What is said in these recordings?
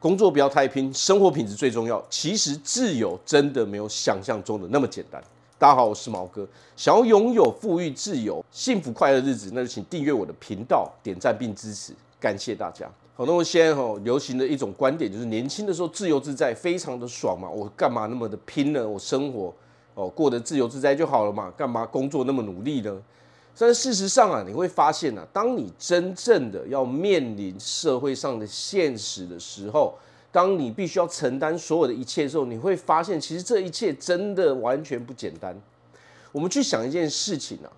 工作不要太拼，生活品质最重要。其实自由真的没有想象中的那么简单。大家好，我是毛哥。想要拥有富裕、自由、幸福、快乐日子，那就请订阅我的频道，点赞并支持，感谢大家。好，那么现在哈流行的一种观点就是，年轻的时候自由自在，非常的爽嘛。我干嘛那么的拼呢？我生活哦过得自由自在就好了嘛，干嘛工作那么努力呢？但事实上啊，你会发现啊，当你真正的要面临社会上的现实的时候，当你必须要承担所有的一切的时候，你会发现，其实这一切真的完全不简单。我们去想一件事情啊，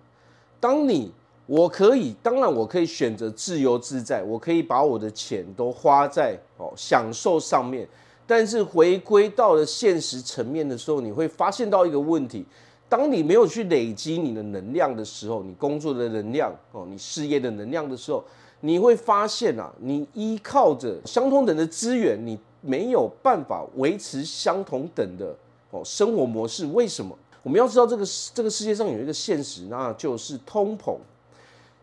当你我可以，当然我可以选择自由自在，我可以把我的钱都花在哦享受上面，但是回归到了现实层面的时候，你会发现到一个问题。当你没有去累积你的能量的时候，你工作的能量哦，你事业的能量的时候，你会发现啊，你依靠着相同等的资源，你没有办法维持相同等的哦生活模式。为什么？我们要知道这个这个世界上有一个现实，那就是通膨，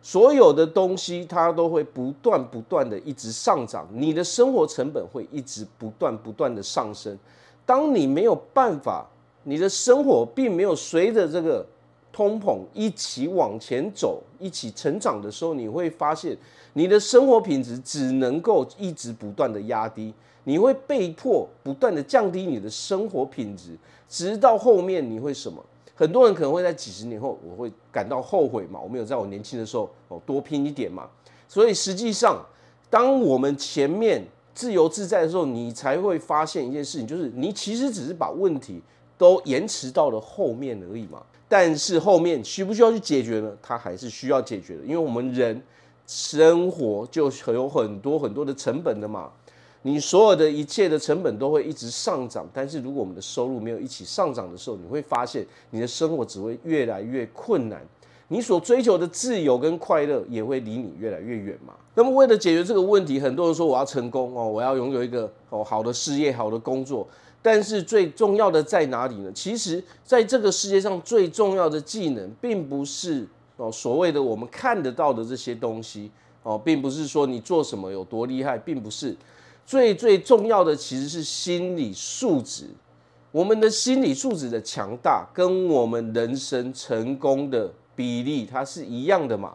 所有的东西它都会不断不断的一直上涨，你的生活成本会一直不断不断的上升。当你没有办法。你的生活并没有随着这个通膨一起往前走，一起成长的时候，你会发现你的生活品质只能够一直不断的压低，你会被迫不断的降低你的生活品质，直到后面你会什么？很多人可能会在几十年后，我会感到后悔嘛，我没有在我年轻的时候哦多拼一点嘛。所以实际上，当我们前面自由自在的时候，你才会发现一件事情，就是你其实只是把问题。都延迟到了后面而已嘛，但是后面需不需要去解决呢？它还是需要解决的，因为我们人生活就有很多很多的成本的嘛。你所有的一切的成本都会一直上涨，但是如果我们的收入没有一起上涨的时候，你会发现你的生活只会越来越困难，你所追求的自由跟快乐也会离你越来越远嘛。那么为了解决这个问题，很多人说我要成功哦，我要拥有一个哦好的事业、好的工作。但是最重要的在哪里呢？其实，在这个世界上最重要的技能，并不是哦所谓的我们看得到的这些东西哦，并不是说你做什么有多厉害，并不是最最重要的，其实是心理素质。我们的心理素质的强大，跟我们人生成功的比例，它是一样的嘛？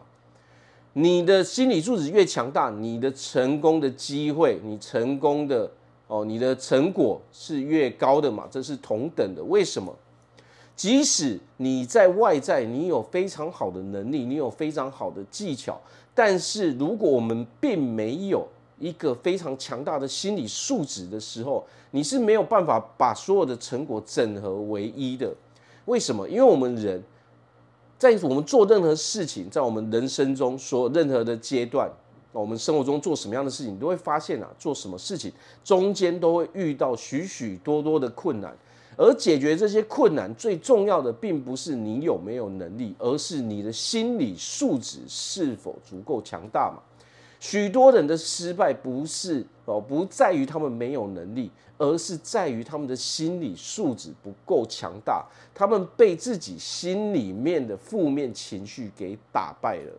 你的心理素质越强大，你的成功的机会，你成功的。哦，你的成果是越高的嘛，这是同等的。为什么？即使你在外在你有非常好的能力，你有非常好的技巧，但是如果我们并没有一个非常强大的心理素质的时候，你是没有办法把所有的成果整合为一的。为什么？因为我们人在我们做任何事情，在我们人生中所任何的阶段。我们生活中做什么样的事情，你都会发现啊，做什么事情中间都会遇到许许多多的困难，而解决这些困难最重要的，并不是你有没有能力，而是你的心理素质是否足够强大嘛。许多人的失败不是哦，不在于他们没有能力，而是在于他们的心理素质不够强大，他们被自己心里面的负面情绪给打败了。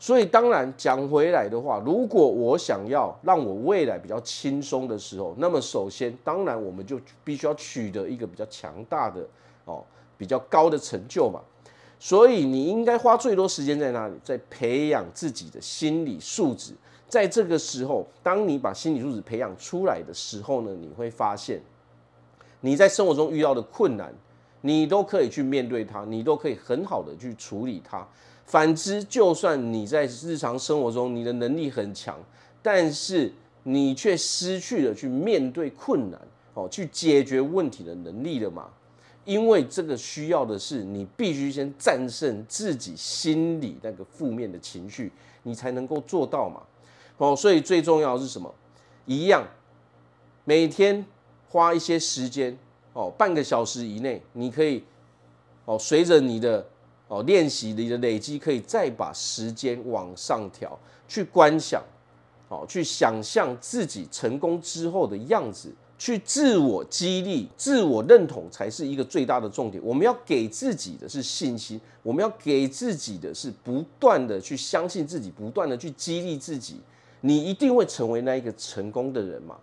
所以当然讲回来的话，如果我想要让我未来比较轻松的时候，那么首先当然我们就必须要取得一个比较强大的哦，比较高的成就嘛。所以你应该花最多时间在哪里？在培养自己的心理素质。在这个时候，当你把心理素质培养出来的时候呢，你会发现你在生活中遇到的困难，你都可以去面对它，你都可以很好的去处理它。反之，就算你在日常生活中你的能力很强，但是你却失去了去面对困难、哦，去解决问题的能力了嘛？因为这个需要的是你必须先战胜自己心里那个负面的情绪，你才能够做到嘛。哦，所以最重要是什么？一样，每天花一些时间，哦，半个小时以内，你可以，哦，随着你的。哦，练习你的累积，可以再把时间往上调，去观想，哦，去想象自己成功之后的样子，去自我激励、自我认同，才是一个最大的重点。我们要给自己的是信心，我们要给自己的是不断的去相信自己，不断的去激励自己，你一定会成为那一个成功的人嘛。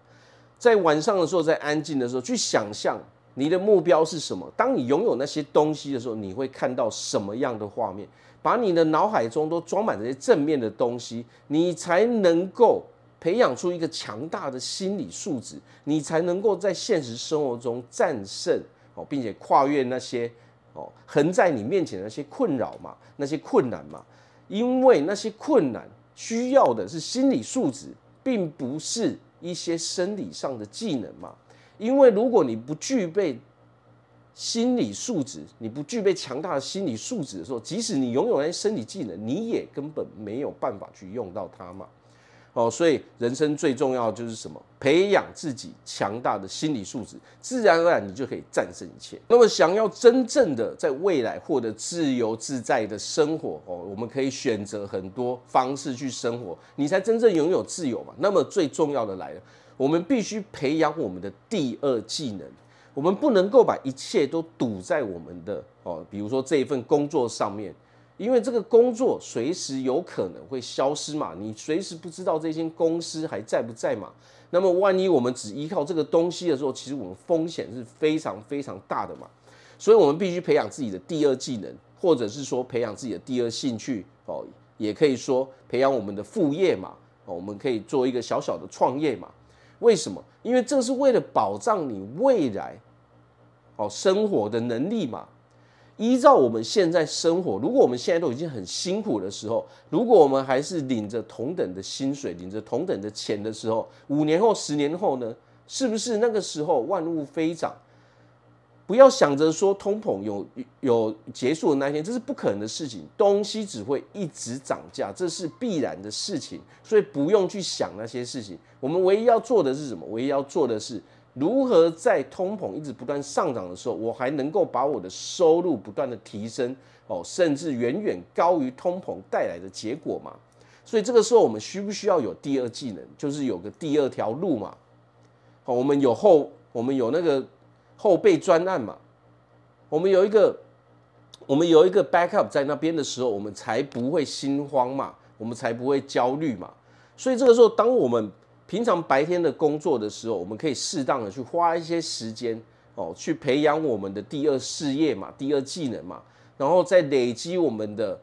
在晚上的时候，在安静的时候，去想象你的目标是什么。当你拥有那些东西的时候，你会看到什么样的画面？把你的脑海中都装满这些正面的东西，你才能够培养出一个强大的心理素质，你才能够在现实生活中战胜哦，并且跨越那些哦横在你面前的那些困扰嘛，那些困难嘛。因为那些困难需要的是心理素质，并不是一些生理上的技能嘛。因为如果你不具备心理素质，你不具备强大的心理素质的时候，即使你拥有那些生理技能，你也根本没有办法去用到它嘛。哦，所以人生最重要就是什么？培养自己强大的心理素质，自然而然你就可以战胜一切。那么，想要真正的在未来获得自由自在的生活，哦，我们可以选择很多方式去生活，你才真正拥有自由嘛。那么最重要的来了，我们必须培养我们的第二技能，我们不能够把一切都赌在我们的哦，比如说这一份工作上面。因为这个工作随时有可能会消失嘛，你随时不知道这间公司还在不在嘛。那么万一我们只依靠这个东西的时候，其实我们风险是非常非常大的嘛。所以我们必须培养自己的第二技能，或者是说培养自己的第二兴趣哦，也可以说培养我们的副业嘛。哦，我们可以做一个小小的创业嘛。为什么？因为这是为了保障你未来哦生活的能力嘛。依照我们现在生活，如果我们现在都已经很辛苦的时候，如果我们还是领着同等的薪水，领着同等的钱的时候，五年后、十年后呢？是不是那个时候万物飞涨？不要想着说通膨有有结束的那一天，这是不可能的事情。东西只会一直涨价，这是必然的事情，所以不用去想那些事情。我们唯一要做的是什么？唯一要做的是。如何在通膨一直不断上涨的时候，我还能够把我的收入不断的提升哦，甚至远远高于通膨带来的结果嘛？所以这个时候我们需不需要有第二技能，就是有个第二条路嘛？好，我们有后，我们有那个后备专案嘛？我们有一个，我们有一个 backup 在那边的时候，我们才不会心慌嘛，我们才不会焦虑嘛。所以这个时候，当我们平常白天的工作的时候，我们可以适当的去花一些时间哦，去培养我们的第二事业嘛，第二技能嘛，然后再累积我们的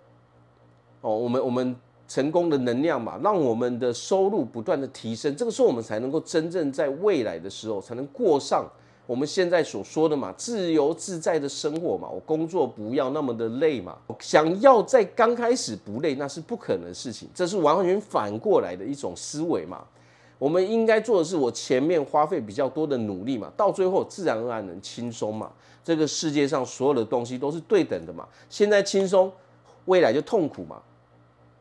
哦，我们我们成功的能量嘛，让我们的收入不断的提升，这个时候我们才能够真正在未来的时候才能过上我们现在所说的嘛，自由自在的生活嘛。我工作不要那么的累嘛，想要在刚开始不累，那是不可能的事情，这是完全反过来的一种思维嘛。我们应该做的是，我前面花费比较多的努力嘛，到最后自然而然能轻松嘛。这个世界上所有的东西都是对等的嘛。现在轻松，未来就痛苦嘛，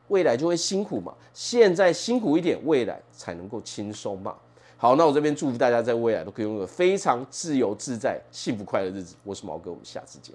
未来就会辛苦嘛。现在辛苦一点，未来才能够轻松嘛。好，那我这边祝福大家在未来都可以拥有非常自由自在、幸福快乐的日子。我是毛哥，我们下次见。